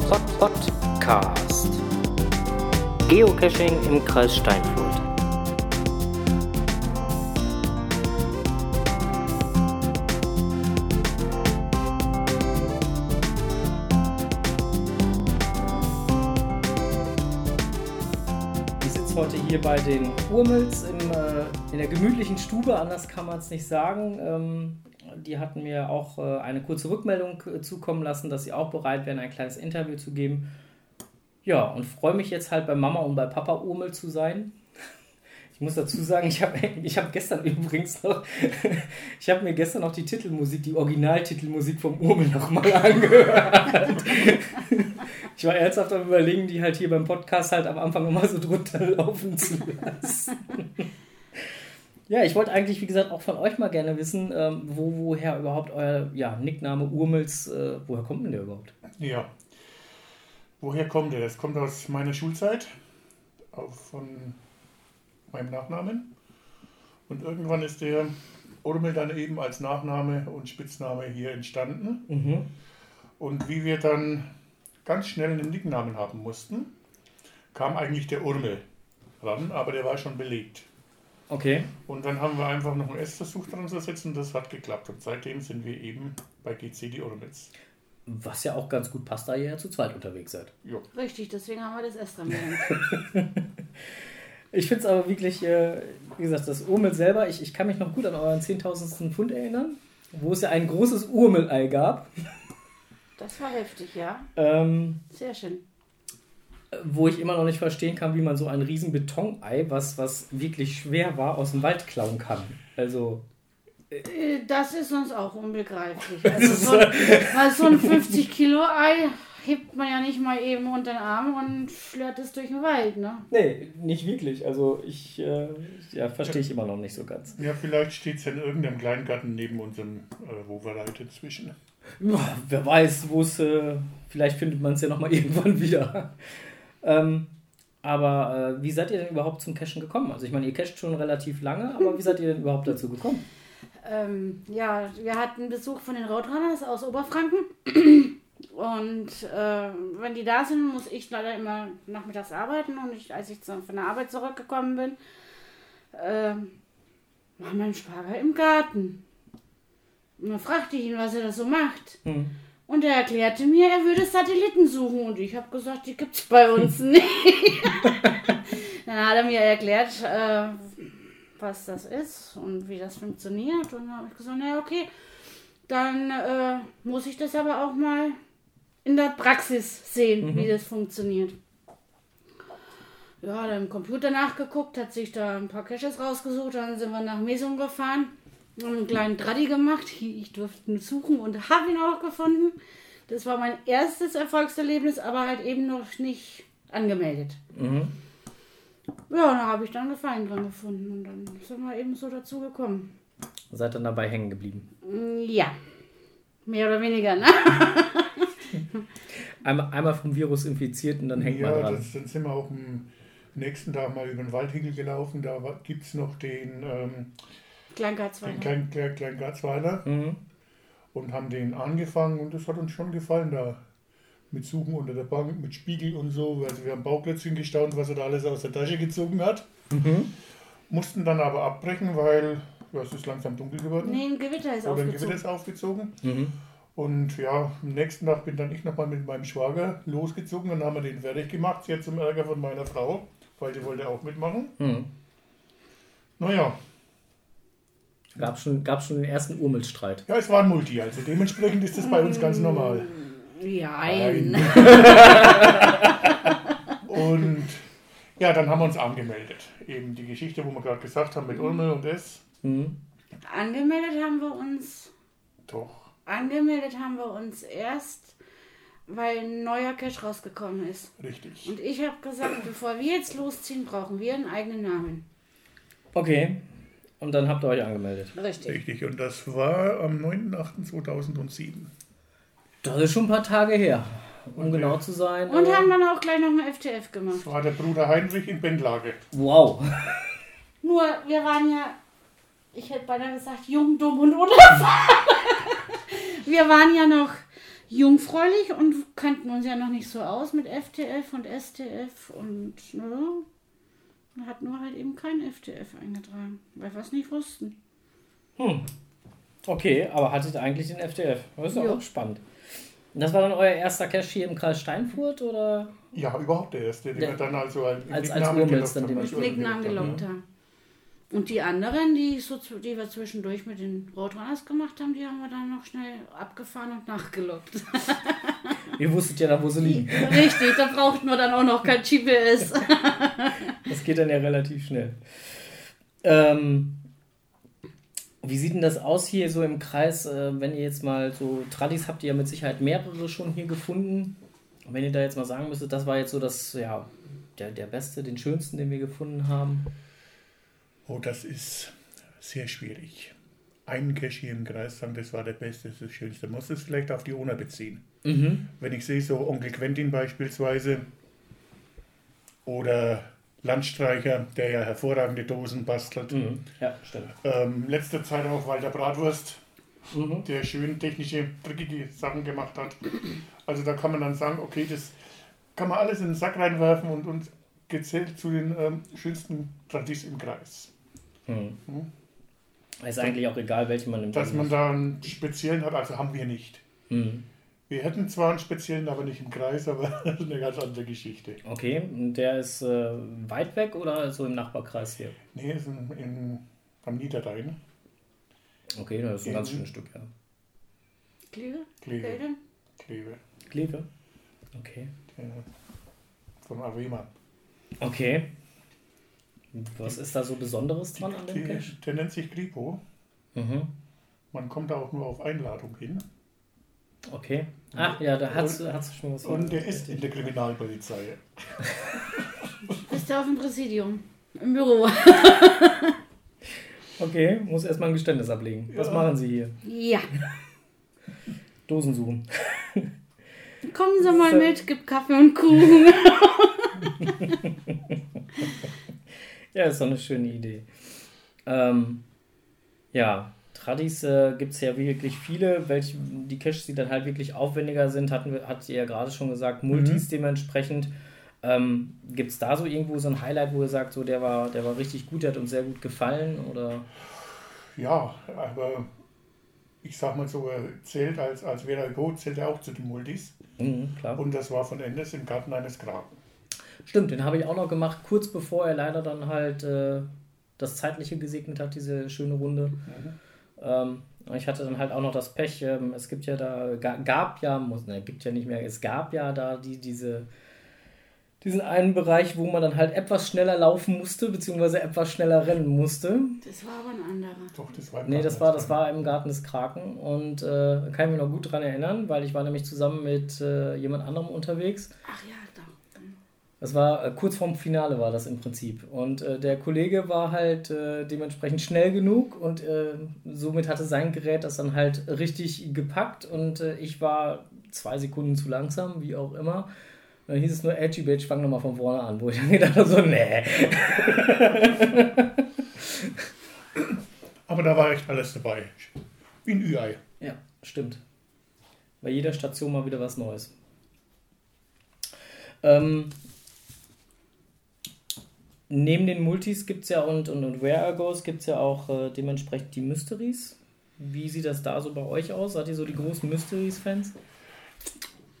Pod, Pod, Pod, Pod, Podcast. Geocaching im Kreis Steinfurt. Ich sitze heute hier bei den Urmels im, äh, in der gemütlichen Stube, anders kann man es nicht sagen. Ähm, die hatten mir auch äh, eine kurze Rückmeldung äh, zukommen lassen, dass sie auch bereit wären, ein kleines Interview zu geben. Ja, und freue mich jetzt halt bei Mama und bei Papa Urmel zu sein. Ich muss dazu sagen, ich habe ich hab gestern übrigens noch, ich habe mir gestern noch die Titelmusik, die Originaltitelmusik vom Urmel nochmal angehört. Ich war ernsthaft am überlegen, die halt hier beim Podcast halt am Anfang immer so drunter laufen zu lassen. Ja, ich wollte eigentlich, wie gesagt, auch von euch mal gerne wissen, ähm, wo, woher überhaupt euer ja, Nickname Urmels, äh, woher kommt denn der überhaupt? Ja. Woher kommt der? Das kommt aus meiner Schulzeit, auch von meinem Nachnamen. Und irgendwann ist der Urmel dann eben als Nachname und Spitzname hier entstanden. Mhm. Und wie wir dann ganz schnell einen Nicknamen haben mussten, kam eigentlich der Urmel ran, aber der war schon belegt. Okay. Und dann haben wir einfach noch ein S versucht dran zu setzen und das hat geklappt. Und seitdem sind wir eben bei GC die Urmels. Was ja auch ganz gut passt, da ihr ja zu zweit unterwegs seid. Jo. Richtig, deswegen haben wir das erst dran gehängt. Ich finde es aber wirklich, äh, wie gesagt, das Urmel selber, ich, ich kann mich noch gut an euren 10.000. Pfund erinnern, wo es ja ein großes Urmelei gab. Das war heftig, ja. Ähm, Sehr schön. Wo ich immer noch nicht verstehen kann, wie man so ein riesen Betonei, was, was wirklich schwer war, aus dem Wald klauen kann. Also, Äh, Das ist uns auch unbegreiflich. Also so, ein- weil so ein 50 Kilo Ei hebt man ja nicht mal eben unter den Arm und schlört es durch den Wald, ne? nee, nicht wirklich. Also, ich, äh, ja, verstehe ich immer noch nicht so ganz. Ja, vielleicht steht es ja in irgendeinem Kleingarten neben unserem äh, Wovereit inzwischen. Ja, wer weiß, wo es, äh, vielleicht findet man es ja nochmal irgendwann wieder. Ähm, aber äh, wie seid ihr denn überhaupt zum Cashen gekommen? Also, ich meine, ihr casht schon relativ lange, aber wie seid ihr denn überhaupt dazu gekommen? Ähm, ja, wir hatten Besuch von den Roadrunners aus Oberfranken. Und äh, wenn die da sind, muss ich leider immer nachmittags arbeiten. Und ich, als ich zu- von der Arbeit zurückgekommen bin, äh, war mein Schwager im Garten. Und dann fragte ich ihn, was er da so macht. Hm. Und er erklärte mir, er würde Satelliten suchen. Und ich habe gesagt, die gibt's bei uns nicht. dann hat er mir erklärt, äh, was das ist und wie das funktioniert. Und dann habe ich gesagt, naja, okay, dann äh, muss ich das aber auch mal in der Praxis sehen, wie das funktioniert. Ja, dann im Computer nachgeguckt, hat sich da ein paar Caches rausgesucht, dann sind wir nach Mesum gefahren, einen kleinen Draddy gemacht. Ich durfte ihn suchen und habe ihn auch gefunden. Das war mein erstes Erfolgserlebnis, aber halt eben noch nicht angemeldet. Mhm. Ja, da habe ich dann Gefallen dran gefunden und dann sind wir eben so dazu gekommen. Seid dann dabei hängen geblieben. Mm, Ja, mehr oder weniger, ne? Einmal, einmal vom Virus infiziert und dann hängt man ja, dran. das, dann sind wir auch am nächsten Tag mal über den Waldhügel gelaufen. Da gibt es noch den, ähm, Kleingartsweiler. den kleinen, kleinen, kleinen Garzweiler Mhm. und haben den angefangen und das hat uns schon gefallen da. Mit Suchen unter der Bank, mit Spiegel und so. Also wir haben Bauklötzchen gestaunt, was er da alles aus der Tasche gezogen hat. Mhm. Mussten dann aber abbrechen, weil ja, es ist langsam dunkel geworden. Nee, ein Gewitter ist Oder ein aufgezogen. Gewitter ist aufgezogen. Mhm. Und ja, am nächsten Tag bin dann ich nochmal mit meinem Schwager losgezogen und haben wir den fertig gemacht. Jetzt zum Ärger von meiner Frau, weil die wollte auch mitmachen. Mhm. Naja, Gab schon, gab schon den ersten Urmelstreit. ja, es war ein Multi, also dementsprechend ist das bei uns ganz normal. Nein. Und ja, dann haben wir uns angemeldet. Eben die Geschichte, wo wir gerade gesagt haben mit Ulmel und S. Mhm. Angemeldet haben wir uns. Doch. Angemeldet haben wir uns erst, weil ein neuer Cache rausgekommen ist. Richtig. Und ich habe gesagt, bevor wir jetzt losziehen, brauchen wir einen eigenen Namen. Okay. Und dann habt ihr euch angemeldet. Richtig. Richtig. Und das war am 9.8.2007. Das ist schon ein paar Tage her, um genau zu sein. Und äh, haben dann auch gleich noch eine FTF gemacht. Das war der Bruder Heinrich in Bendlage. Wow. Nur, wir waren ja, ich hätte beinahe gesagt, jung, dumm und unerfahren. wir waren ja noch jungfräulich und kannten uns ja noch nicht so aus mit FTF und STF und ne, hat nur halt eben kein FTF eingetragen, weil wir es nicht wussten. Hm. Okay, aber hattet eigentlich den FDF. Das ist ja auch spannend. Und das war dann euer erster Cache hier im Kreis Steinfurt oder? Ja, überhaupt der erste, den Der- wir dann also als, als- als Urmels dann Nicknamen Urmels gelockt haben. Und die anderen, die, so, die wir zwischendurch mit den Roadrunners gemacht haben, die haben wir dann noch schnell abgefahren und nachgelockt. Ihr wusstet ja dann, wo sie liegen. Richtig, da braucht man dann auch noch kein GPS. Das geht dann ja relativ schnell. Ähm, wie sieht denn das aus hier so im Kreis, äh, wenn ihr jetzt mal so Tradis habt ihr ja mit Sicherheit mehrere schon hier gefunden. Und wenn ihr da jetzt mal sagen müsstet, das war jetzt so das, ja, der, der beste, den schönsten, den wir gefunden haben. Oh, das ist sehr schwierig. Einen Cache hier im Kreis sagen, das war der beste, das ist das Schönste. Muss es vielleicht auf die Ona beziehen. Mhm. Wenn ich sehe, so Onkel Quentin beispielsweise oder Landstreicher, der ja hervorragende Dosen bastelt. Mhm. Ja, stimmt. Ähm, letzte Zeit auch Walter Bratwurst, Mhm. der schön technische, trickige Sachen gemacht hat. Also da kann man dann sagen, okay, das kann man alles in den Sack reinwerfen und uns gezählt zu den ähm, schönsten Tradis im Kreis. Mhm. Mhm. Ist eigentlich auch egal, welchen man nimmt. Dass man da einen speziellen hat, also haben wir nicht. Mhm. Wir hätten zwar einen speziellen, aber nicht im Kreis, aber das ist eine ganz andere Geschichte. Okay, und der ist äh, weit weg oder so im Nachbarkreis hier? Nee, ist in, in, am Niederrhein. Okay, das ist ein ganz Mhm. schönes Stück, ja. Kleve? Kleve. Kleve. Kleve? Okay. Der, vom Avema. Okay. Was ist da so Besonderes dran an dem Der, Cache? der nennt sich Gripo. Mhm. Man kommt da auch nur auf Einladung hin. Okay. Ach ja, da hat du schon was Und der ist in der Kriminalpolizei. Ist der auf dem Präsidium? Im Büro. Okay, muss erstmal ein Geständnis ablegen. Was Ja. machen Sie hier? Ja. Dosen suchen. Kommen Sie mal So. mit, gibt Kaffee und Kuchen. Ja, ist doch eine schöne Idee. Ähm, ja, Tradis äh, gibt es ja wirklich viele. Welche, die Caches, die dann halt wirklich aufwendiger sind, hatten wir, hat ihr ja gerade schon gesagt, Multis dementsprechend. Ähm, gibt es da so irgendwo so ein Highlight, wo ihr sagt, so der war, der war richtig gut, der hat uns sehr gut gefallen? Oder? Ja, aber ich sag mal so, er zählt als, als Vera Go, zählt er auch zu den Multis. Mhm, klar. Und das war von Endes im Garten eines Graben. Stimmt, den habe ich auch noch gemacht, kurz bevor er leider dann halt äh, das Zeitliche gesegnet hat, diese schöne Runde. Ähm, ich hatte dann halt auch noch das Pech, ähm, es gibt ja da, ga, gab ja, muss, ne, gibt ja nicht mehr, es gab ja da die, diese, diesen einen Bereich, wo man dann halt etwas schneller laufen musste, beziehungsweise etwas schneller rennen musste. Das war aber ein anderer. Doch, das war im Nee, das war, das war im Garten des Kraken und äh, kann ich mich noch gut dran erinnern, weil ich war nämlich zusammen mit äh, jemand anderem unterwegs. Ach ja. Das war äh, kurz vorm Finale war das im Prinzip. Und äh, der Kollege war halt äh, dementsprechend schnell genug und äh, somit hatte sein Gerät das dann halt richtig gepackt und äh, ich war zwei Sekunden zu langsam, wie auch immer. Und dann hieß es nur, Edgy Bitch, fang nochmal von vorne an, wo ich dann gedacht habe, so, nee. Aber da war echt alles dabei. Wie ein Ü-Ei. Ja, stimmt. Bei jeder Station mal wieder was Neues. Ähm, neben den Multis gibt es ja und, und, und Where Are Goes gibt es ja auch äh, dementsprechend die Mysteries. Wie sieht das da so bei euch aus? Seid ihr so die großen Mysteries-Fans?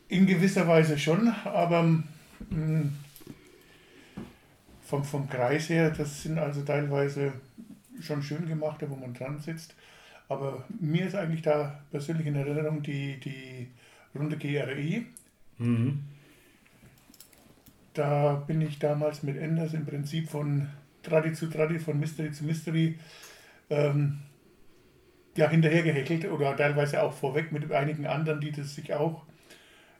In gewisser Weise schon, aber mh, vom, vom Kreis her, das sind also teilweise schon schön gemachte, wo man dran sitzt. Aber mir ist eigentlich da persönlich in Erinnerung die, die Runde GRI. Mhm. Da bin ich damals mit Enders im Prinzip von Tradi zu Tradi, von Mystery zu Mystery ähm, ja, hinterhergehäkelt oder teilweise auch vorweg mit einigen anderen, die das sich auch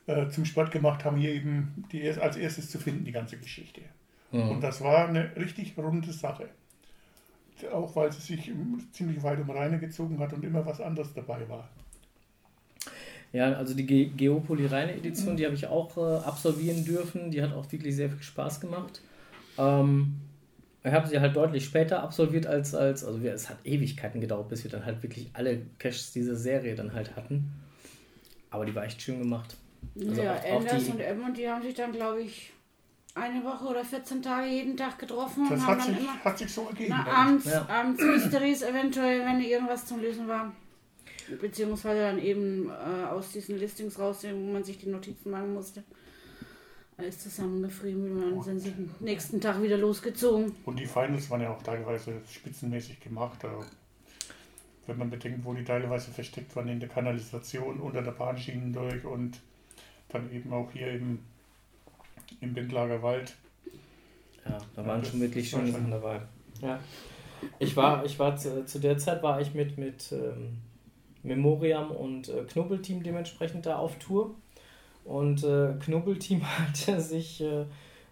äh, zum Sport gemacht haben, hier eben die erst, als erstes zu finden, die ganze Geschichte. Und Mhm. das war eine richtig runde Sache. Auch weil sie sich ziemlich weit um Reine gezogen hat und immer was anderes dabei war. Ja, also die Ge Geopoly reine Edition, die habe ich auch äh, absolvieren dürfen. Die hat auch wirklich sehr viel Spaß gemacht. Ähm, ich habe sie halt deutlich später absolviert als, als also wir, es hat Ewigkeiten gedauert, bis wir dann halt wirklich alle Caches dieser Serie dann halt hatten. Aber die war echt schön gemacht. Also ja, auch- auch Anders die- und Edmund, die haben sich dann, glaube ich, eine Woche oder 14 Tage jeden Tag getroffen Das und haben hat dann sich, immer hat sich so ergeben. na, abends, Ja. abends Mysteries eventuell, wenn irgendwas zum Lösen war. Beziehungsweise dann eben äh, aus diesen Listings rausnehmen, wo man sich die Notizen machen musste. Alles zusammengefrieben und dann sind sie den nächsten Tag wieder losgezogen. Und die Finals waren ja auch teilweise spitzenmäßig gemacht. Also, wenn man bedenkt, wo die teilweise versteckt waren in der Kanalisation, unter der Bahnschienen durch und dann eben auch hier im, im Bendlager Wald. Ja, da Ja, waren das schon wirklich schöne schon- Sachen dabei. Ja. Ich war, ich war zu, zu der Zeit war ich mit, mit ähm, Memoriam und äh, Knubbelteam dementsprechend da auf Tour. Und äh, Knubbelteam hatte sich äh,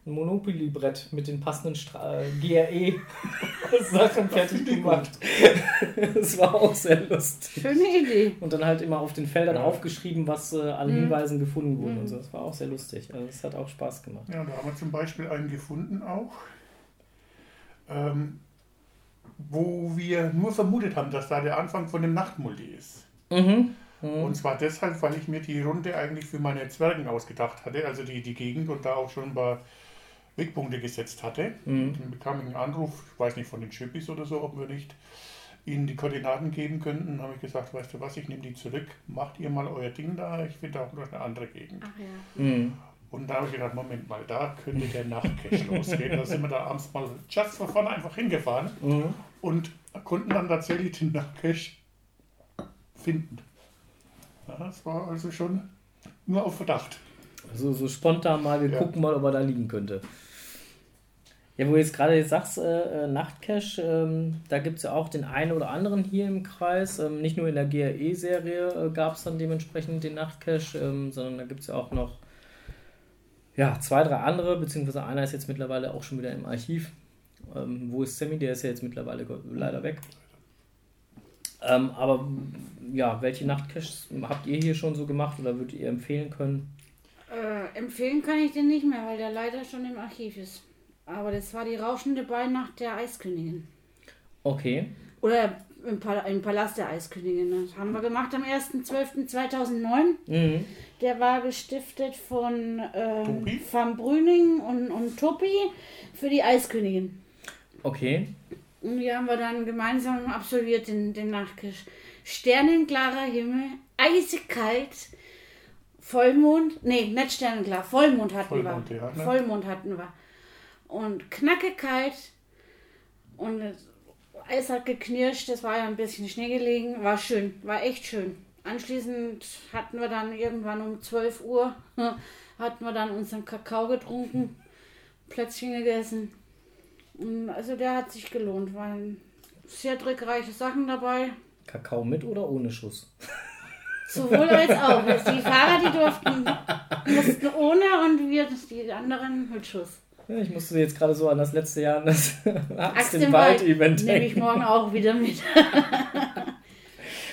ein Monopoly-Brett mit den passenden Stra äh, GRE-Sachen fertig gemacht. das war auch sehr lustig. Schöne Idee. Und dann halt immer auf den Feldern Ja. aufgeschrieben, was äh, an Mhm. Hinweisen gefunden wurde Mhm. und so. Das war auch sehr lustig. Also das hat auch Spaß gemacht. Ja, da haben wir zum Beispiel einen gefunden auch, ähm, wo wir nur vermutet haben, dass da der Anfang von dem Nachtmulti ist. Mhm. Mhm. Und zwar deshalb, weil ich mir die Runde eigentlich für meine Zwergen ausgedacht hatte, also die, die Gegend und da auch schon ein paar Wegpunkte gesetzt hatte. Mhm. Dann bekam ich einen Anruf, ich weiß nicht, von den Chippies oder so, ob wir nicht ihnen die Koordinaten geben könnten. Dann habe ich gesagt, weißt du was, ich nehme die zurück, macht ihr mal euer Ding da, ich finde auch noch eine andere Gegend. Ach ja. Und da habe ich gedacht, Moment mal, da könnte der Nachtcache losgehen. Da sind wir da abends mal just for fun einfach hingefahren Mhm. und konnten dann tatsächlich den Nachtcache finden. Ja, das war also schon nur auf Verdacht. So, so spontan mal, wir Ja. gucken mal, ob er da liegen könnte. Ja, wo du jetzt gerade jetzt sagst, äh, äh, Nachtcache, ähm, da gibt es ja auch den einen oder anderen hier im Kreis. Ähm, nicht nur in der GRE-Serie äh, gab es dann dementsprechend den Nachtcache, ähm, sondern da gibt es ja auch noch ja, zwei, drei andere, beziehungsweise einer ist jetzt mittlerweile auch schon wieder im Archiv. Ähm, wo ist Sammy? Der ist ja jetzt mittlerweile leider weg. Ähm, aber ja, welche Nachtcaches habt ihr hier schon so gemacht oder würdet ihr empfehlen können? Äh, empfehlen kann ich den nicht mehr, weil der leider schon im Archiv ist. Aber das war die rauschende Beinacht der Eiskönigin. Okay. Oder im, Pal im Palast der Eiskönigin. Das haben wir gemacht am 1.12.2009. Mhm. Der war gestiftet von ähm? Van Brüning und, und Topi für die Eiskönigin. Okay. Und die haben wir dann gemeinsam absolviert, den, den Nachtkisch. Sternenklarer Himmel, eisig kalt, Vollmond, nee, nicht sternenklar, Vollmond hatten Vollmond, wir. ja, ne? Vollmond hatten wir. Und knacke kalt und Eis hat geknirscht, es war ja ein bisschen Schnee gelegen, war schön, war echt schön. Anschließend hatten wir dann irgendwann um 12 Uhr, hatten wir dann unseren Kakao getrunken, Plätzchen gegessen. Und Also der hat sich gelohnt, waren sehr trickreiche Sachen dabei. Kakao mit oder ohne Schuss? Sowohl als auch. Die Fahrer, die durften, mussten ohne und wir, die anderen mit Schuss. Ja, ich musste jetzt gerade so an das letzte Jahr an das Axt im im Wald Wald-Event nehme ich denken. morgen auch wieder mit.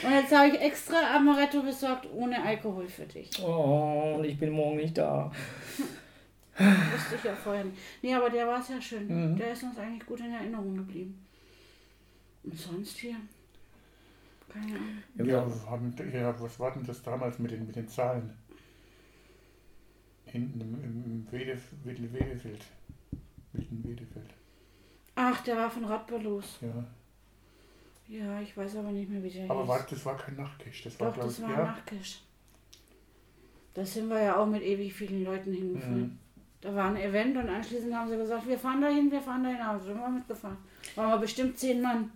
und jetzt habe ich extra Amaretto besorgt ohne Alkohol für dich. Oh, und ich bin morgen nicht da. Wusste ich ja vorher nicht. Nee, aber der war sehr schön. Mhm. Der ist uns eigentlich gut in Erinnerung geblieben. Und sonst hier? Keine Ahnung. Ja, Ja, wir haben, ja, was war denn das damals mit den, mit den Zahlen? Hinten im, im Wedef, Wedel, Wedefeld. Wilden Wedefeld. Ach, der war von Radberlos. Ja. Ja, ich weiß aber nicht mehr, wie der Aber war, das war kein Nachtcache. Das war, Doch, das ich, war ja. Nachtkisch. Da sind wir ja auch mit ewig vielen Leuten hingefahren. Mhm. Da war ein Event und anschließend haben sie gesagt, wir fahren dahin, wir fahren dahin. Also sind wir mitgefahren. Waren wir bestimmt zehn Mann.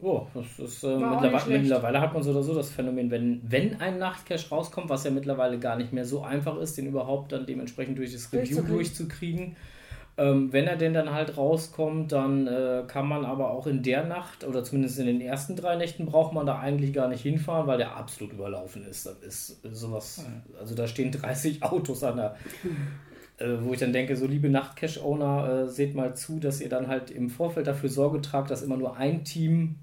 Oh, das ist, äh, mittlerweile, mittlerweile hat man so oder so das Phänomen, wenn, wenn ein Nachtcache rauskommt, was ja mittlerweile gar nicht mehr so einfach ist, den überhaupt dann dementsprechend durch das Review Durchzukriegen. Ähm, wenn er denn dann halt rauskommt, dann äh, kann man aber auch in der Nacht oder zumindest in den ersten drei Nächten braucht man da eigentlich gar nicht hinfahren, weil der absolut überlaufen ist. Das ist sowas, also da stehen 30 Autos an der, äh, wo ich dann denke, so liebe Nachtcache-Owner, äh, seht mal zu, dass ihr dann halt im Vorfeld dafür Sorge tragt, dass immer nur ein Team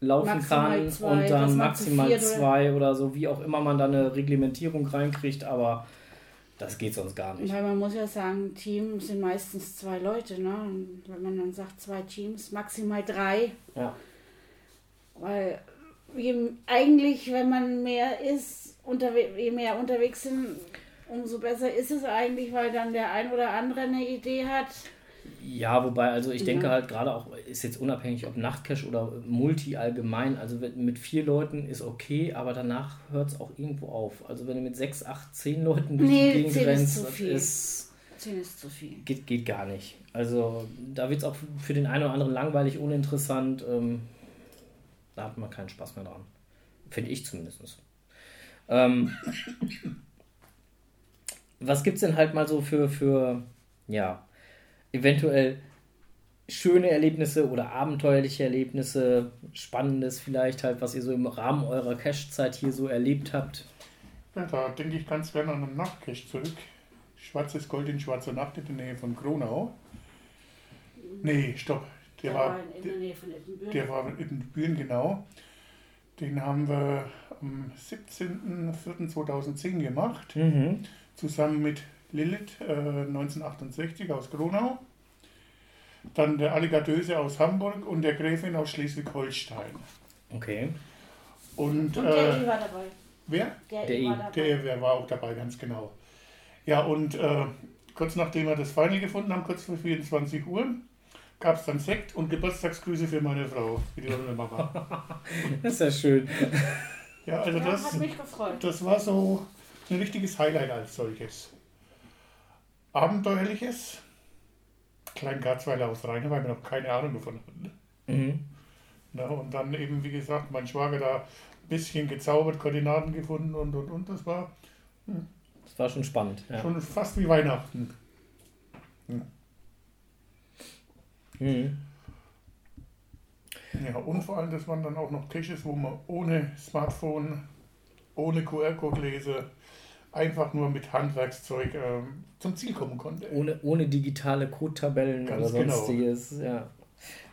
laufen Maximal kann zwei, und dann maximal zwei oder so, wie auch immer man da eine Reglementierung reinkriegt, aber das geht sonst gar nicht. Weil man muss ja sagen, Team sind meistens zwei Leute. Ne? Und wenn man dann sagt zwei Teams, maximal drei. Ja. Weil eigentlich, wenn man mehr ist, unterwe je mehr unterwegs sind, umso besser ist es eigentlich, weil dann der ein oder andere eine Idee hat. Ja, wobei, also ich denke Ja. halt gerade auch, ist jetzt unabhängig ob Nachtcash oder Multi allgemein, also mit vier Leuten ist okay, aber danach hört es auch irgendwo auf. Also wenn du mit sechs, acht, zehn Leuten durch Nee, die Gegend zehn ist rennst, zu das viel. ist, 10 ist zu viel. geht, geht gar nicht. Also da wird es auch für den einen oder anderen langweilig, uninteressant. Ähm, da hat man keinen Spaß mehr dran. Finde ich zumindest. Ähm, was gibt es denn halt mal so für, für, ja, eventuell schöne Erlebnisse oder abenteuerliche Erlebnisse, Spannendes vielleicht halt, was ihr so im Rahmen eurer Cash-Zeit hier so erlebt habt? Ja, da denke ich ganz gerne an einen Nachtcache zurück. Schwarzes Gold in schwarzer Nacht in der Nähe von Kronau. Nee, stopp. Der, war, in der Nähe von Ettenbüren. der war in Büren genau. Den haben wir am 17.04.2010 gemacht, Mhm. zusammen mit Lilith äh, 1968 aus Kronau. Dann der Alligatöse aus Hamburg und der Gräfin aus Schleswig-Holstein. Okay. Und, Und der äh, I war dabei. wer? Der, Der I I. war dabei. Der, der war auch dabei, ganz genau. Ja, und äh, kurz nachdem wir das Final gefunden haben, kurz vor 24 Uhr, gab es dann Sekt und Geburtstagsgrüße für meine Frau, für die Mama. Das ist ja schön. Ja, also ja, das, hat mich gefreut. das war so ein richtiges Highlight als solches. Abenteuerliches, Klein Garzweiler aus Rheine, weil wir noch keine Ahnung davon hatten. Mhm. Na, und dann eben, wie gesagt, mein Schwager da ein bisschen gezaubert, Koordinaten gefunden und und und. Das war Das war schon spannend. Ja. schon fast wie Weihnachten. Mhm. Ja, und vor allem, das waren dann auch noch Caches, wo man ohne Smartphone, ohne QR-Code-Leser, einfach nur mit Handwerkszeug ähm, zum Ziel kommen konnte. Ohne, ohne digitale Codetabellen oder genau. sonstiges. Ja.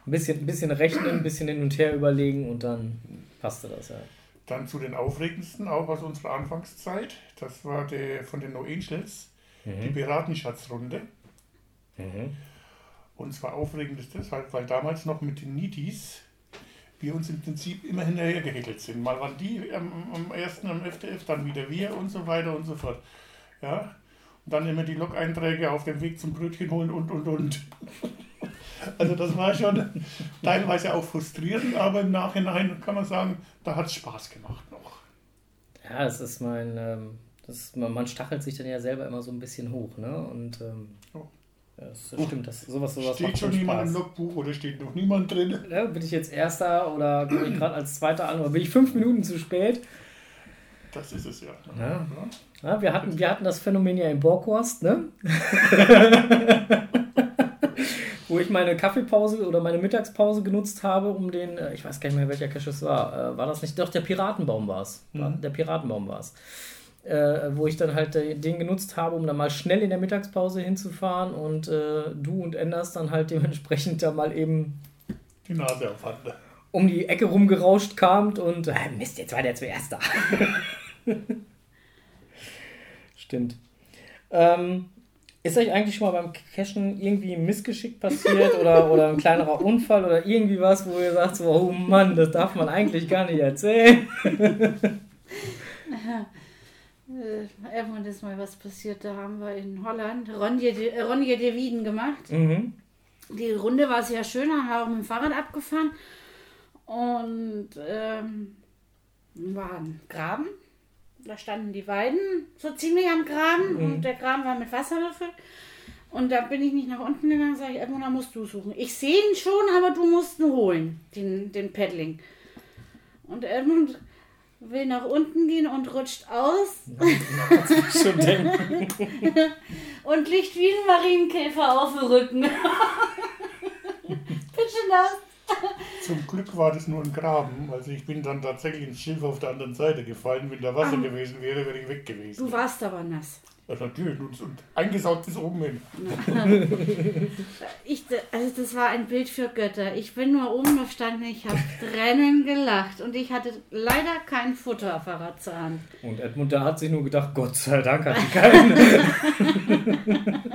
Ein bisschen, ein bisschen rechnen, ein bisschen hin und her überlegen und dann passte das, ja. Dann zu den aufregendsten, auch aus unserer Anfangszeit. Das war der von den No Angels, die Mhm. Piratenschatzrunde. Mhm. Und zwar aufregend ist deshalb, weil damals noch mit den Nitis wir uns im Prinzip immer hinterher gehäkelt sind. Mal waren die am, am ersten am FDF, dann wieder wir und so weiter und so fort. Ja? Und dann immer die Log-Einträge auf dem Weg zum Brötchen holen und und und. Also das war schon teilweise auch frustrierend, aber im Nachhinein kann man sagen, da hat es Spaß gemacht noch. Ja, das ist mein, ähm, das man stachelt sich dann ja selber immer so ein bisschen hoch, ne? Und ähm, Oh. Das, das stimmt, das, sowas, sowas steht schon jemand im Spaß. Logbuch oder steht noch niemand drin? Ja, bin ich jetzt Erster oder bin ich gerade als Zweiter an oder bin ich fünf Minuten zu spät? Das ist es ja. Ja. Ja, wir, hatten, wir hatten das Phänomen ja in Borkhorst, ne? Wo ich meine Kaffeepause oder meine Mittagspause genutzt habe, um den, äh, ich weiß gar nicht mehr, welcher Cache es war. Äh, War das nicht? Doch, der Piratenbaum war es. Mhm. Der Piratenbaum war es. Äh, wo ich dann halt den genutzt habe, um dann mal schnell in der Mittagspause hinzufahren und äh, du und Enders dann halt dementsprechend da mal eben Die Nase auf Hand. um die Ecke rumgerauscht kamt und äh, Mist, jetzt war der zuerst da. Stimmt. Ähm, ist euch eigentlich schon mal beim Cashen irgendwie ein Missgeschick passiert oder, oder ein kleinerer Unfall oder irgendwie was, wo ihr sagt, so, oh Mann, das darf man eigentlich gar nicht erzählen? Äh, irgendwann ist mal was passiert, da haben wir in Holland Ronje de, äh, Ronje de Wieden gemacht. Mhm. Die Runde war sehr schön, haben wir auch mit dem Fahrrad abgefahren. Und ähm, war ein Graben. Da standen die Weiden so ziemlich am Graben Mhm. und der Graben war mit Wasser gefüllt. Und da bin ich nicht nach unten gegangen, sage ich, Edmund, da musst du suchen. Ich sehe ihn schon, aber du musst ihn holen, den, den Paddling. Und Edmund will nach unten gehen und rutscht aus Schon denken. und liegt wie ein Marienkäfer auf dem Rücken. Bitte das. Zum Glück war das nur ein Graben. Also ich bin dann tatsächlich ins Schilf auf der anderen Seite gefallen. Wenn da Wasser Ah. gewesen wäre, wäre ich weg gewesen. Du warst aber nass. Ja, natürlich. Und, und eingesaugt bis oben hin. Ich, also das war ein Bild für Götter. Ich bin nur oben gestanden, ich habe Tränen gelacht und ich hatte leider kein Futterapparat zur Hand. Und Edmund, da hat sich nur gedacht, Gott sei Dank hat die keinen.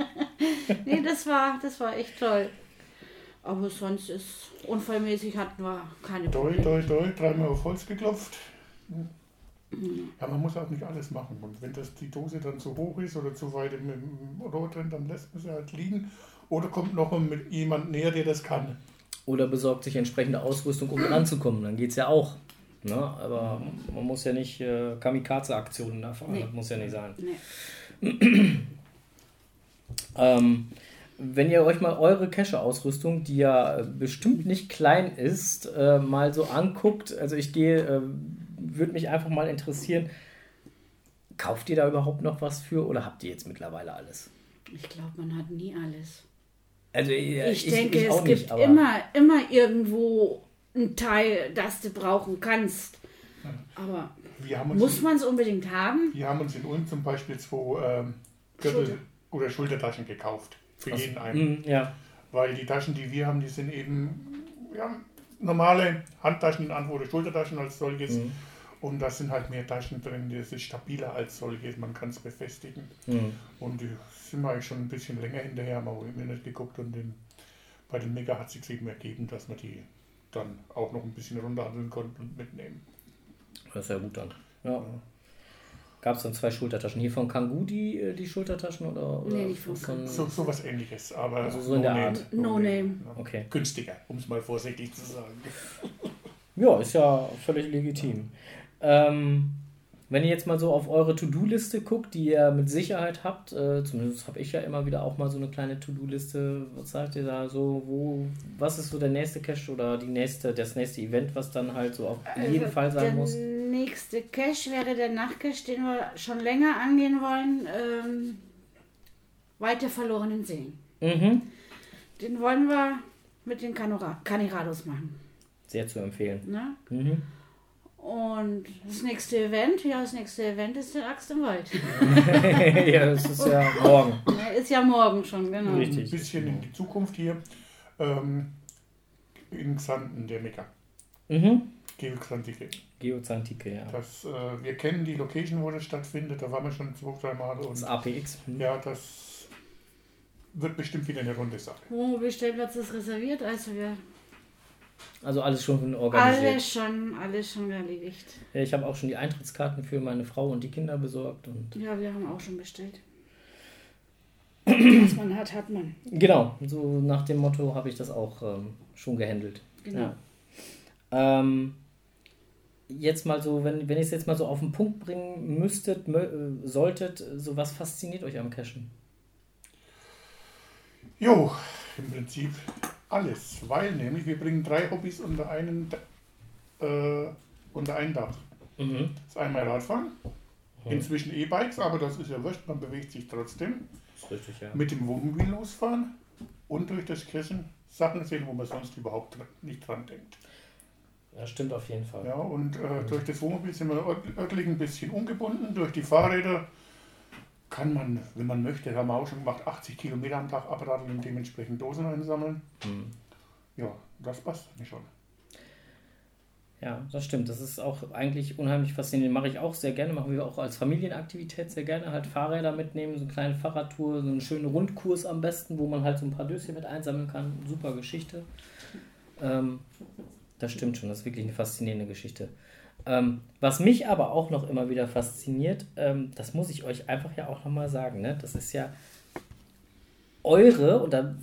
Nee, das war, das war echt toll. Aber sonst ist unfallmäßig hatten wir keine Doi, Probleme. doi, doi, dreimal auf Holz geklopft. Ja, man muss auch nicht alles machen. Und wenn das die Dose dann zu hoch ist oder zu weit im, im Rohr drin, dann lässt man sie halt liegen. Oder kommt noch mal mit jemand näher, der das kann. Oder besorgt sich entsprechende Ausrüstung, um ranzukommen. Dann geht es ja auch. Ne? Aber man muss ja nicht äh, Kamikaze-Aktionen da fahren. Nee. Das muss ja nicht sein. Nee. Ähm, wenn ihr euch mal eure Cache-Ausrüstung, die ja äh, bestimmt nicht klein ist, äh, mal so anguckt, also ich gehe, äh, würde mich einfach mal interessieren, kauft ihr da überhaupt noch was für oder habt ihr jetzt mittlerweile alles? Ich glaube, man hat nie alles. Also äh, Ich, denke, ich es auch gibt nicht, aber immer, immer irgendwo ein Teil, das du brauchen kannst. Aber Wir haben uns, muss man es unbedingt haben? wir haben uns in Ulm zum Beispiel zwei ähm, Gürtel Schulter. oder Schultertaschen gekauft. Für Was- jeden einen. Mhm, ja. Weil die Taschen, die wir haben, die sind eben ja, normale Handtaschen, an oder Schultertaschen als solches. Mhm. Und da sind halt mehr Taschen drin, das ist stabiler als solches, man kann es befestigen. Mhm. Und die sind wir eigentlich schon ein bisschen länger hinterher, haben auch im Internet geguckt und den, bei den Mega hat sich eben ergeben, dass wir die dann auch noch ein bisschen runterhandeln konnten und mitnehmen. Das ist ja gut dann. Ja. Gab es dann zwei Schultertaschen. Hier von Kangoo die, äh, die Schultertaschen oder? oder Nee, nicht von So, so was ähnliches, aber Also so in der no-name, Art. no-name, No-name. ja. Okay. Günstiger, um es mal vorsichtig zu sagen. Ja, ist ja völlig legitim. Ähm, wenn ihr jetzt mal so auf eure To-Do-Liste guckt, die ihr mit Sicherheit habt, äh, zumindest habe ich ja immer wieder auch mal so eine kleine To-Do-Liste. Was sagt ihr da so? Wo, was ist so der nächste Cache oder die nächste, das nächste Event, was dann halt so auf jeden Fall sein muss? Nächste Cache wäre der Nachtcache, den wir schon länger angehen wollen. Ähm, weiter verlorenen Seen. Mhm. Den wollen wir mit den Canirados machen. Sehr zu empfehlen. Ne? Mhm. Und das nächste Event, ja, das nächste Event ist der Axt im Wald. ja, das ist ja morgen. Ist ja morgen schon, genau. Richtig. Ein bisschen in die Zukunft hier. Ähm, in Xanten, der Mega. Mhm. Geoxantike. Geozantike, ja. Das, äh, wir kennen die Location, wo das stattfindet. Da waren wir schon zwei, drei Mal. Das Und APX. Mhm. ja, das wird bestimmt wieder eine runde Sache. Wohnmobilstellplatz ist reserviert, also wir Also alles schon organisiert. alles schon, alles schon erledigt. Ja, Ich habe auch schon die Eintrittskarten für meine Frau und die Kinder besorgt und Ja, wir haben auch schon bestellt. Was man hat, hat man. Genau, so nach dem Motto habe ich das auch ähm, schon gehandelt. Genau. Ja. Ähm, jetzt mal so, wenn, wenn ihr es jetzt mal so auf den Punkt bringen müsstet, mö- äh, solltet, so was fasziniert euch am Cashen? Jo, im Prinzip alles. Weil nämlich wir bringen drei Hobbys unter, einen, äh, unter ein Dach. Mhm. Das ist einmal Radfahren, inzwischen E-Bikes, aber das ist ja wurscht, man bewegt sich trotzdem. Richtig, ja. Mit dem Wohnmobil losfahren und durch das Kirchen Sachen sehen, wo man sonst überhaupt nicht dran denkt. Das stimmt auf jeden Fall. Ja, und äh, durch das Wohnmobil sind wir ört- örtlich ein bisschen ungebunden. Durch die Fahrräder kann man, wenn man möchte, haben wir auch schon gemacht, 80 Kilometer am Tag abradeln und dementsprechend Dosen einsammeln. Mhm. Ja, das passt mir schon. Ja, das stimmt. Das ist auch eigentlich unheimlich faszinierend. Mache ich auch sehr gerne. Machen wir auch als Familienaktivität sehr gerne. Halt Fahrräder mitnehmen, so eine kleine Fahrradtour, so einen schönen Rundkurs am besten, wo man halt so ein paar Döschen mit einsammeln kann. Super Geschichte. Ähm, das stimmt schon. Das ist wirklich eine faszinierende Geschichte. Ähm, was mich aber auch noch immer wieder fasziniert, ähm, das muss ich euch einfach ja auch nochmal sagen, ne? das ist ja eure, und da,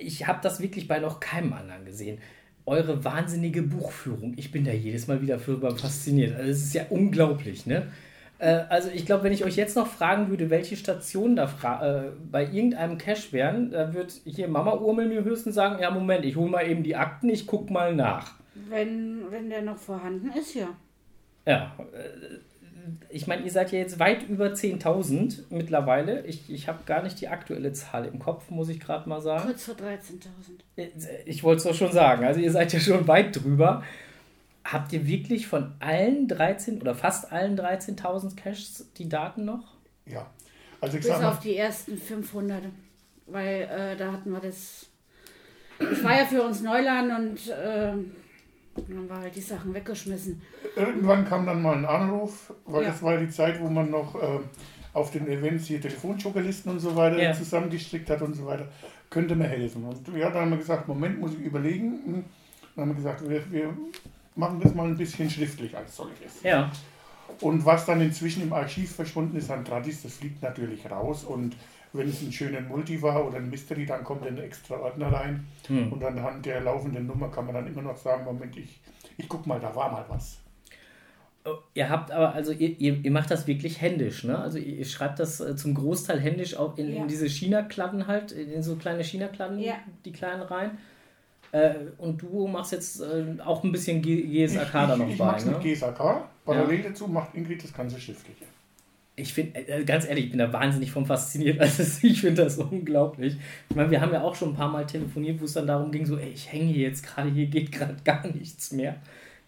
ich habe das wirklich bei noch keinem anderen gesehen, eure wahnsinnige Buchführung. Ich bin da jedes Mal wieder für fasziniert. Also es ist ja unglaublich, ne? Äh, also ich glaube, wenn ich euch jetzt noch fragen würde, welche Stationen da äh, bei irgendeinem Cache wären, da wird hier Mama Urmel mir höchstens sagen, ja Moment, ich hole mal eben die Akten, ich guck mal nach. Wenn, wenn der noch vorhanden ist, ja. Ja, äh, ich meine, ihr seid ja jetzt weit über 10.000 mittlerweile. Ich, ich habe gar nicht die aktuelle Zahl im Kopf, muss ich gerade mal sagen. Kurz vor 13.000. Ich wollte es doch schon sagen. Also ihr seid ja schon weit drüber. Habt ihr wirklich von allen 13 oder fast allen 13.000 Caches die Daten noch? Ja, also ich Bis sag auf mal, die ersten 500. Weil äh, da hatten wir das. Das war ja für uns Neuland und äh, dann haben wir halt die Sachen weggeschmissen. irgendwann kam dann mal ein Anruf, weil Ja. das war die Zeit, wo man noch äh, auf den Events hier Telefonjokerlisten und so weiter Ja. zusammengestrickt hat und so weiter, könnte mir helfen. Und ja, dann haben wir gesagt, Moment, muss ich überlegen. Hm, Dann haben wir gesagt, wir, wir machen das mal ein bisschen schriftlich als solches. Ja. Und was dann inzwischen im Archiv verschwunden ist an Tradis, das fliegt natürlich raus. Und wenn es ein schöner Multi war oder ein Mystery, dann kommt ein extra Ordner rein. Hm. Und anhand der laufenden Nummer kann man dann immer noch sagen, Moment, ich, ich guck mal, da war mal was. Oh, Ihr habt aber, also ihr, ihr, macht das wirklich händisch, ne? Also ihr, schreibt das äh, zum Großteil händisch auch in, Ja. in diese China-Kladden halt, in so kleine China-Kladden, Ja. die kleinen rein. Äh, und du machst jetzt äh, auch ein bisschen G GSAK da noch ich, ich bei, mach's ne? mit GSAK. Parallel dazu macht Ingrid das ganze Schriftliche. Ich finde, äh, ganz ehrlich, ich bin da wahnsinnig von fasziniert. Also ich finde das unglaublich. Ich meine, wir haben ja auch schon ein paar Mal telefoniert, wo es dann darum ging, so, ey, ich hänge hier jetzt gerade, hier geht gerade gar nichts mehr.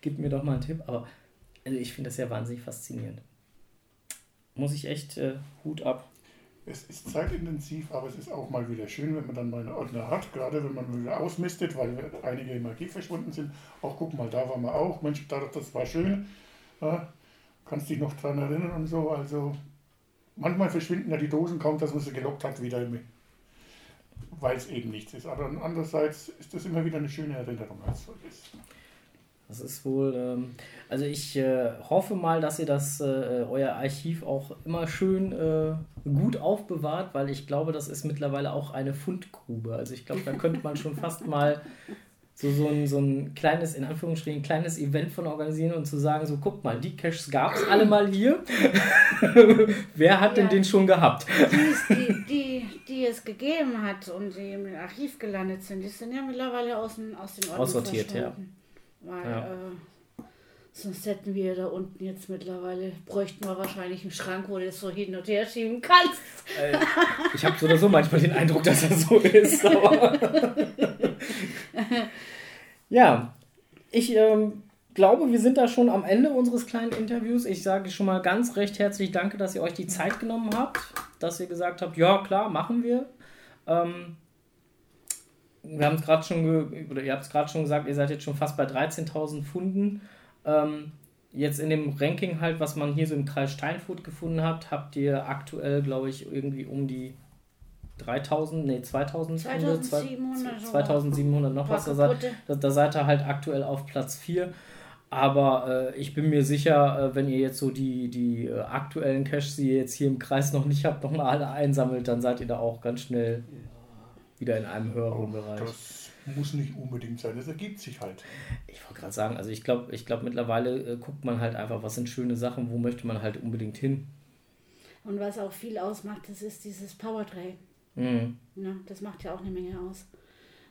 Gib mir doch mal einen Tipp. Aber also ich finde das ja wahnsinnig faszinierend. Muss ich echt äh, Hut ab. Es ist zeitintensiv, aber es ist auch mal wieder schön, wenn man dann mal einen Ordner hat, gerade wenn man wieder ausmistet, weil einige im Archiv verschwunden sind. Auch guck mal, da waren wir auch. Mensch, da- das war schön. Ja, kannst dich noch dran erinnern und so. Also manchmal verschwinden ja die Dosen kaum, dass man sie gelockt hat, wieder mit, weil es eben nichts ist. Aber andererseits ist das immer wieder eine schöne Erinnerung als solches. Das ist wohl, ähm, also ich äh, hoffe mal, dass ihr das, äh, euer Archiv auch immer schön äh, gut aufbewahrt, weil ich glaube, das ist mittlerweile auch eine Fundgrube. Also ich glaube, da könnte man schon fast mal so, so, ein, so ein kleines, in Anführungsstrichen, kleines Event von organisieren und zu sagen, so guck mal, die Caches gab es alle mal hier. Wer hat denn Ja. den schon gehabt? Die, es- die, die, die es gegeben hat und die im Archiv gelandet sind, die sind ja mittlerweile aus, den, aus den Ordnern Aussortiert, ja. Weil, Ja. äh, sonst hätten wir da unten jetzt mittlerweile, bräuchten wir wahrscheinlich einen Schrank, wo du das so hin und her schieben kannst. Äh, ich habe so oder so manchmal den Eindruck, dass das so ist. Ja, ich ähm, glaube, wir sind da schon am Ende unseres kleinen Interviews. Ich sage schon mal ganz recht herzlich Danke, dass ihr euch die Zeit genommen habt, dass ihr gesagt habt, ja klar, machen wir. Ähm, wir haben es gerade schon, oder ihr habt es gerade schon gesagt, ihr seid jetzt schon fast bei 13.000 Funden. Ähm, jetzt in dem Ranking halt, was man hier so im Kreis Steinfurt gefunden hat, habt ihr aktuell, glaube ich, irgendwie um die 3000, nee, 2000 Funde, 2700 zwei- 2700 noch was. Da seid, da, da seid ihr halt aktuell auf Platz 4. Aber äh, ich bin mir sicher, äh, wenn ihr jetzt so die, die äh, aktuellen Caches, die ihr jetzt hier im Kreis noch nicht habt, nochmal alle einsammelt, dann seid ihr da auch ganz schnell wieder in einem höheren Bereich. Das muss nicht unbedingt sein, das ergibt sich halt. Ich wollte gerade sagen, also ich glaube, ich glaub, mittlerweile äh, guckt man halt einfach, was sind schöne Sachen, wo möchte man halt unbedingt hin. Und was auch viel ausmacht, das ist dieses Powertrail. Mhm. Ne? Das macht ja auch eine Menge aus.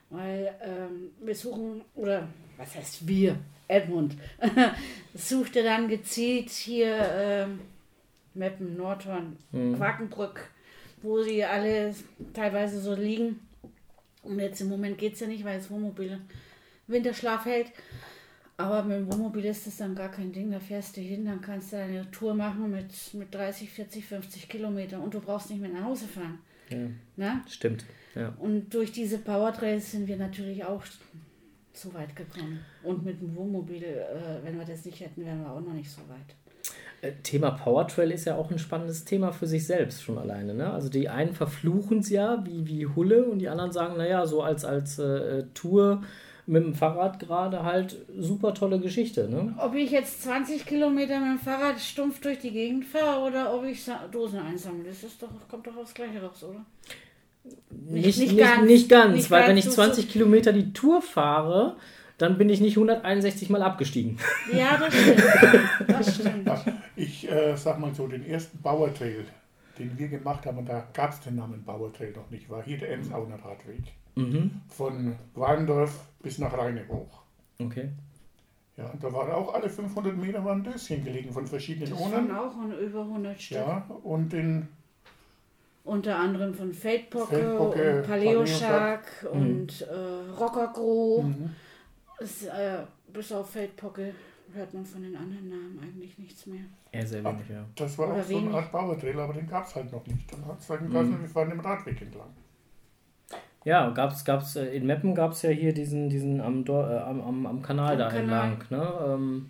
Weil ähm, wir suchen, oder was heißt wir? Edmund suchte dann gezielt hier ähm, Meppen, Nordhorn, Mhm. Quakenbrück, wo sie alle teilweise so liegen. Und jetzt im Moment geht es ja nicht, weil das Wohnmobil Winterschlaf hält. Aber mit dem Wohnmobil ist das dann gar kein Ding. Da fährst du hin, dann kannst du eine Tour machen mit, mit 30, 40, 50 Kilometern und du brauchst nicht mehr nach Hause fahren. Ja, Ne? stimmt. Ja. Und durch diese Powertrails sind wir natürlich auch so weit gekommen. Und mit dem Wohnmobil, äh, wenn wir das nicht hätten, wären wir auch noch nicht so weit. Äh, Thema Powertrail ist ja auch ein spannendes Thema für sich selbst schon alleine. Ne? Also die einen verfluchen es ja, wie, wie Hulle, und die anderen sagen, naja, so als, als äh, Tour mit dem Fahrrad gerade halt super tolle Geschichte. Ne? Ob ich jetzt 20 Kilometer mit dem Fahrrad stumpf durch die Gegend fahre oder ob ich Dosen einsammle, das ist doch, kommt doch aufs Gleiche raus, oder? Nicht, nicht nicht, ganz. nicht ganz, Nicht weil ganz wenn ich so- 20 Kilometer die Tour fahre, dann bin ich nicht 161 Mal abgestiegen. Ja, das stimmt. Das stimmt. Ich äh, sag mal so, den ersten Bauertrail, den wir gemacht haben, und da gab es den Namen Bauertrail noch nicht, war hier der Emsauner Radweg. Mhm. Von Wagendorf bis nach Rheine hoch. Okay. Ja, und da waren auch alle 500 Meter waren Döschen gelegen von verschiedenen Das waren Urnen. auch über 100 Stück. Ja, und den Unter anderem von Feldpocke, Feldpocke, und Paleoshark und äh, Rockergro. mhm. Es, äh, bis auf Feldpocke hört man von den anderen Namen eigentlich nichts mehr. Eher sehr wenig, ja. das war Oder auch so eine. Art Bauertrail, aber den gab es halt noch nicht. Dann hat es sagen lassen, wir fahren den Radweg entlang. Ja, gab's, gab's, äh, in Meppen gab es ja hier diesen, diesen am, Dor- äh, am, am, am Kanal Am da Kanal. entlang. Ne? Ähm,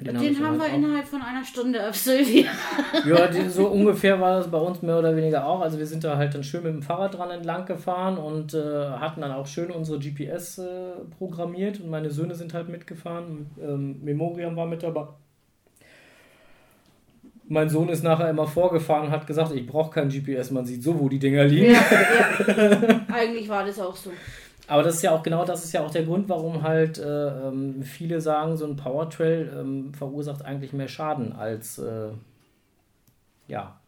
Den, Den, haben wir auch. innerhalb von einer Stunde absolviert. Ja, die, so ungefähr war das bei uns mehr oder weniger auch. Also wir sind da halt dann schön mit dem Fahrrad dran entlang gefahren und äh, hatten dann auch schön unsere GPS äh, programmiert und meine Söhne sind halt mitgefahren. Ähm, Memoriam war mit dabei. Mein Sohn ist nachher immer vorgefahren und hat gesagt, ich brauche kein GPS, man sieht so, wo die Dinger liegen. Ja, ja. Eigentlich war das auch so. Aber das ist ja auch genau das ist ja auch der Grund, warum halt äh, ähm, viele sagen, so ein Powertrail ähm, verursacht eigentlich mehr Schaden als äh, ja,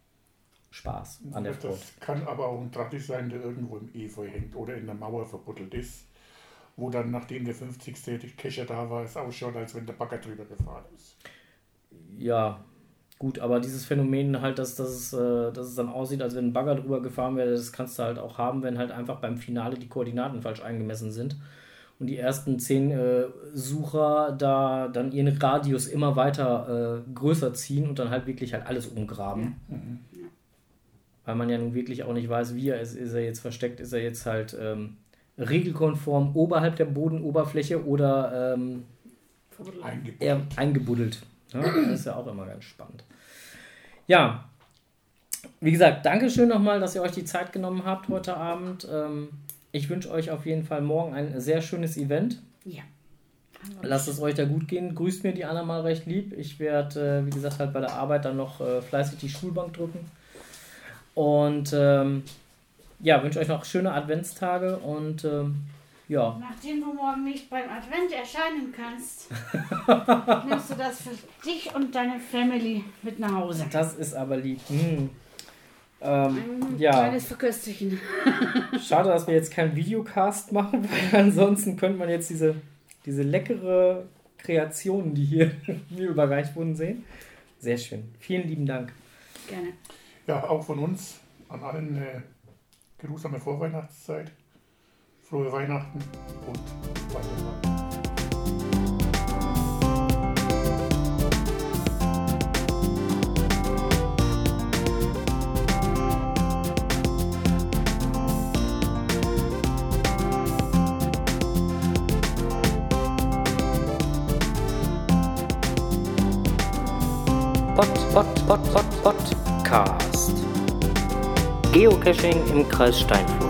Spaß an der Front. Das kann aber auch ein Trattis sein, der irgendwo im Efeu hängt oder in der Mauer verbuddelt ist, wo dann, nachdem der 50. Kescher da war, es ausschaut, als wenn der Bagger drüber gefahren ist. Ja, gut, aber dieses Phänomen halt, dass, dass, es, äh, dass es dann aussieht, als wenn ein Bagger drüber gefahren wäre, das kannst du halt auch haben, wenn halt einfach beim Finale die Koordinaten falsch eingemessen sind. Und die ersten zehn äh, Sucher da dann ihren Radius immer weiter äh, größer ziehen und dann halt wirklich halt alles umgraben. Weil man ja nun wirklich auch nicht weiß, wie er ist. Ist er jetzt versteckt? Ist er jetzt halt ähm, regelkonform oberhalb der Bodenoberfläche oder ähm, Eingebaut. eher eingebuddelt. Ja, das ist ja auch immer ganz spannend. Ja, wie gesagt, Dankeschön nochmal, dass ihr euch die Zeit genommen habt heute Abend. Ähm, ich wünsche euch auf jeden Fall morgen ein sehr schönes Event. Ja. Lasst es euch da gut gehen. Grüßt mir die Anna mal recht lieb. Ich werde, äh, wie gesagt, halt bei der Arbeit dann noch äh, fleißig die Schulbank drücken. Und ähm, ja, wünsche euch noch schöne Adventstage und ähm, ja, Nachdem du morgen nicht beim Advent erscheinen kannst, nimmst du das für dich und deine Family mit nach Hause. das ist aber lieb. Hm. Ähm, Ein ja. kleines Verköstigen. Schade, dass wir jetzt keinen Videocast machen, weil ansonsten könnte man jetzt diese, diese leckere Kreationen, die hier mir überreicht wurden, sehen. Sehr schön. Vielen lieben Dank. Gerne. Ja, auch von uns an allen äh, geruhsame Vorweihnachtszeit, frohe Weihnachten und weiter. Pod, Pod, Pod, Pod, Podcast. Geocaching im Kreis Steinfurt.